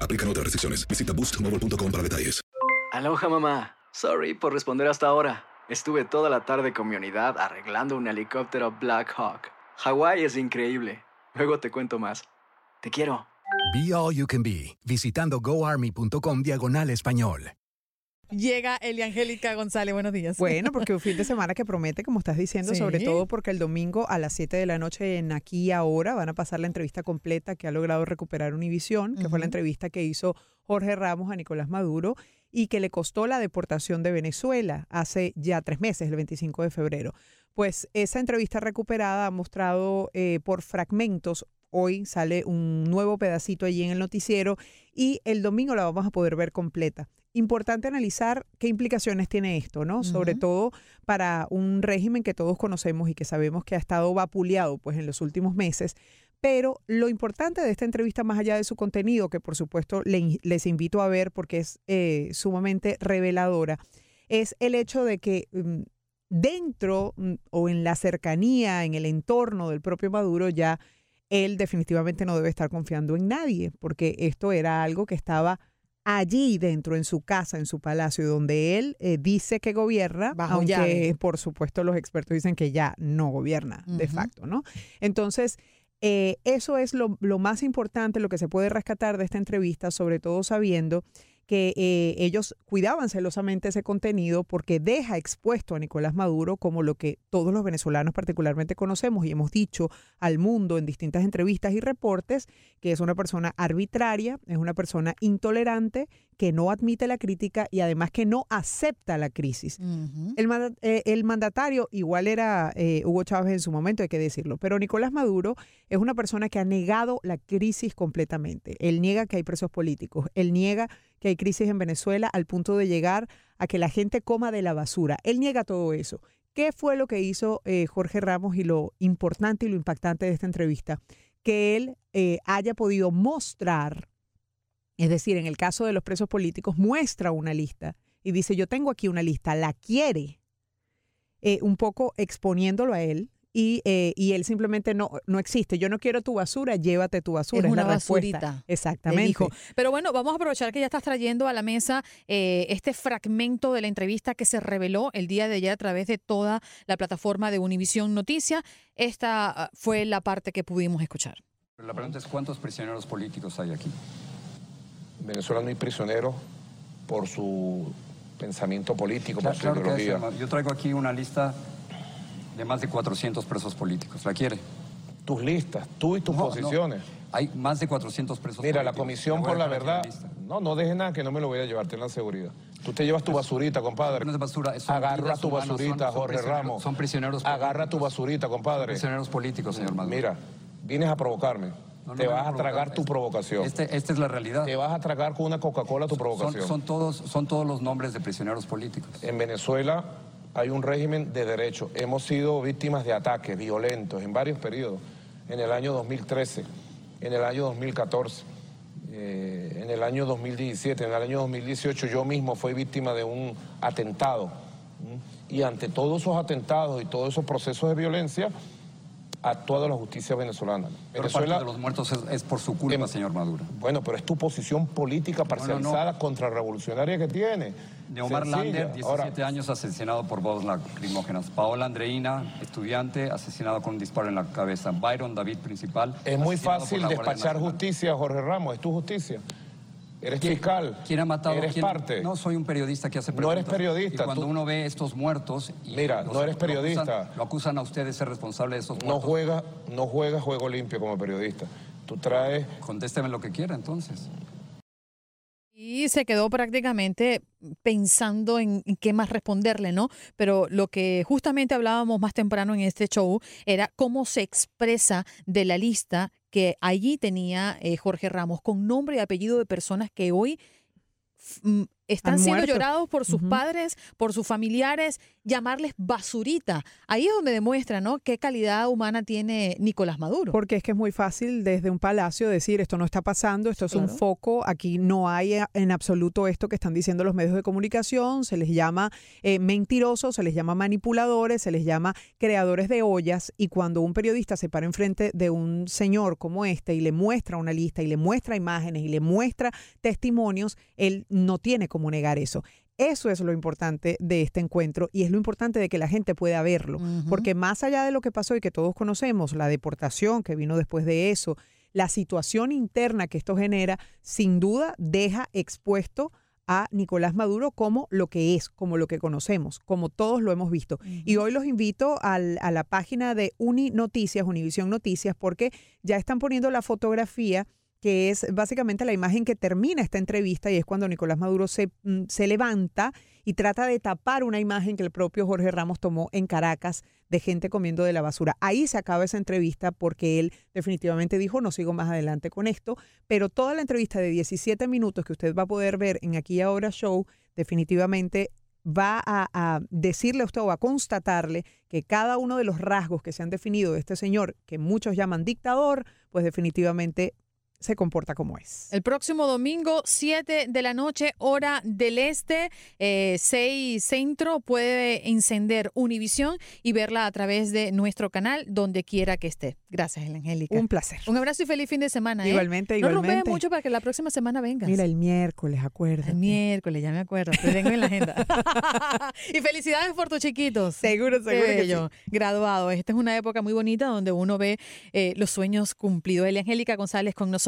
Aplican otras restricciones. Visita boostmobile.com para detalles. Aloha mamá. Sorry por responder hasta ahora. Estuve toda la tarde con mi unidad arreglando un helicóptero Black Hawk. Hawái es increíble. Luego te cuento más. Te quiero. Be All You Can Be, visitando goarmy.com diagonal español. Llega Elia Angélica González, buenos días. Bueno, porque un fin de semana que promete, como estás diciendo, Sí. sobre todo porque el domingo a las 7 de la noche en Aquí Ahora van a pasar la entrevista completa que ha logrado recuperar Univisión, que fue la entrevista que hizo Jorge Ramos a Nicolás Maduro y que le costó la deportación de Venezuela hace ya tres meses, el 25 de febrero. Pues esa entrevista recuperada ha mostrado eh, por fragmentos. Hoy sale un nuevo pedacito allí en el noticiero y el domingo la vamos a poder ver completa. Importante analizar qué implicaciones tiene esto, ¿no? Sobre todo para un régimen que todos conocemos y que sabemos que ha estado vapuleado pues en los últimos meses. Pero lo importante de esta entrevista, más allá de su contenido, que por supuesto le les invito a ver porque es eh, sumamente reveladora, es el hecho de que mm, dentro mm, o en la cercanía, en el entorno del propio Maduro, ya él definitivamente no debe estar confiando en nadie, porque esto era algo que estaba allí dentro, en su casa, en su palacio, donde él eh, dice que gobierna, Bajo aunque llave. por supuesto los expertos dicen que ya no gobierna de facto, ¿no? Entonces, eh, eso es lo, lo más importante, lo que se puede rescatar de esta entrevista, sobre todo sabiendo que eh, ellos cuidaban celosamente ese contenido porque deja expuesto a Nicolás Maduro como lo que todos los venezolanos particularmente conocemos y hemos dicho al mundo en distintas entrevistas y reportes, que es una persona arbitraria, es una persona intolerante, que no admite la crítica y además que no acepta la crisis. Ujú. El, manda- eh, el mandatario igual era eh, Hugo Chávez en su momento, hay que decirlo, pero Nicolás Maduro es una persona que ha negado la crisis completamente. Él niega que hay presos políticos, él niega que hay crisis en Venezuela al punto de llegar a que la gente coma de la basura. Él niega todo eso. ¿Qué fue lo que hizo eh, Jorge Ramos y lo importante y lo impactante de esta entrevista? Que él eh, haya podido mostrar es decir, en el caso de los presos políticos, muestra una lista y dice, yo tengo aquí una lista, la quiere, eh, un poco exponiéndolo a él. Y, eh, y él simplemente no, no existe. Yo no quiero tu basura, llévate tu basura. Es Es, la una respuesta. basurita, le Exactamente. dijo. Pero bueno, vamos a aprovechar que ya estás trayendo a la mesa eh, este fragmento de la entrevista que se reveló el día de ayer a través de toda la plataforma de Univisión Noticias. Esta ah, fue la parte que pudimos escuchar. La pregunta es cuántos prisioneros políticos hay aquí. En Venezuela no hay prisioneros por su pensamiento político, por su claro ideología. Yo traigo aquí una lista de más de 400 presos políticos. ¿La quiere? Tus listas, tú y tus No, no. posiciones. Hay más de 400 presos Mira, la políticos. Comisión Le voy por la Verdad. No, no dejes nada que no me lo voy a llevar, ten la seguridad. Tú te llevas tu basurita, compadre. No es basura, Agarra tu basurita, son- Jorge Ramos. Son prisioneros Agarra tu políticos. basurita, Son compadre. prisioneros políticos, señor Maduro. Mira, vienes a provocarme. No, te vas a tragar tu Este- provocación. Este, esta es la realidad. Te vas a tragar con una Coca-Cola tu Son, provocación. son todos, son todos los nombres de prisioneros políticos. En Venezuela hay un régimen de derecho. Hemos sido víctimas de ataques violentos en varios periodos. En el año 2013, en el año 2014. eh, en el año 2017, en el año 2018 yo mismo fui víctima de un atentado. ¿m? Y ante todos esos atentados y todos esos procesos de violencia, actuado la justicia venezolana. Pero parte de los muertos es, es por su culpa, señor Maduro. Bueno, pero es tu posición política parcializada contrarrevolucionaria que tiene. Neomar Sencilla. Lander, 17 años, asesinado por bombas lacrimógenas. Paola Andreina, estudiante, asesinado con un disparo en la cabeza. Byron David, principal. Es muy fácil despachar justicia, Jorge Ramos, es tu justicia. Eres ¿Quién- fiscal. ¿Quién ha matado? Eres quién- parte. No, soy un periodista que hace No preguntas. eres periodista, Y cuando tú- uno ve estos muertos... Y Mira, los- no eres lo periodista. acusan- Lo acusan, a usted de ser responsable de estos No muertos. juegas no juega juego limpio como periodista. Tú traes... Contésteme lo que quiera, entonces. Se quedó prácticamente pensando en, qué más responderle, ¿no? Pero lo que justamente hablábamos más temprano en este show era cómo se expresa de la lista que allí tenía eh, Jorge Ramos con nombre y apellido de personas que hoy mm, están siendo llorados por sus padres, por sus familiares, llamarles basurita. Ahí es donde demuestra, ¿no? Qué calidad humana tiene Nicolás Maduro. Porque es que es muy fácil desde un palacio decir esto no está pasando, esto es un foco, aquí no hay eh, en absoluto esto que están diciendo los medios de comunicación, se les llama eh, mentirosos, se les llama manipuladores, se les llama creadores de ollas y cuando un periodista se para enfrente de un señor como este y le muestra una lista y le muestra imágenes y le muestra testimonios, él no tiene cómo negar eso. Eso es lo importante de este encuentro y es lo importante de que la gente pueda verlo, porque más allá de lo que pasó y que todos conocemos, la deportación que vino después de eso, la situación interna que esto genera, sin duda deja expuesto a Nicolás Maduro como lo que es, como lo que conocemos, como todos lo hemos visto. Y hoy los invito al- a la página de Uni Noticias, Univisión Noticias, porque ya están poniendo la fotografía que es básicamente la imagen que termina esta entrevista y es cuando Nicolás Maduro se, mm, se levanta y trata de tapar una imagen que el propio Jorge Ramos tomó en Caracas de gente comiendo de la basura. Ahí se acaba esa entrevista porque él definitivamente dijo, no sigo más adelante con esto, pero toda la entrevista de 17 minutos que usted va a poder ver en Aquí Ahora Show, definitivamente va a, a decirle a usted o a constatarle que cada uno de los rasgos que se han definido de este señor, que muchos llaman dictador, pues definitivamente se comporta como es. El próximo domingo, 7 de la noche, hora del este, eh, 6 centro, puede encender Univisión y verla a través de nuestro canal, donde quiera que esté. Gracias, Angélica. Un placer. Un abrazo y feliz fin de semana. ¿eh? Igualmente, No igualmente. rompes mucho para que la próxima semana vengas. Mira, el miércoles, acuérdate. El miércoles, ya me acuerdo. Te tengo en la agenda. y felicidades por tus chiquitos. Seguro, seguro Qué que sí. bello. Graduados. Esta es una época muy bonita donde uno ve eh, los sueños cumplidos. Elia Angélica González con nosotros.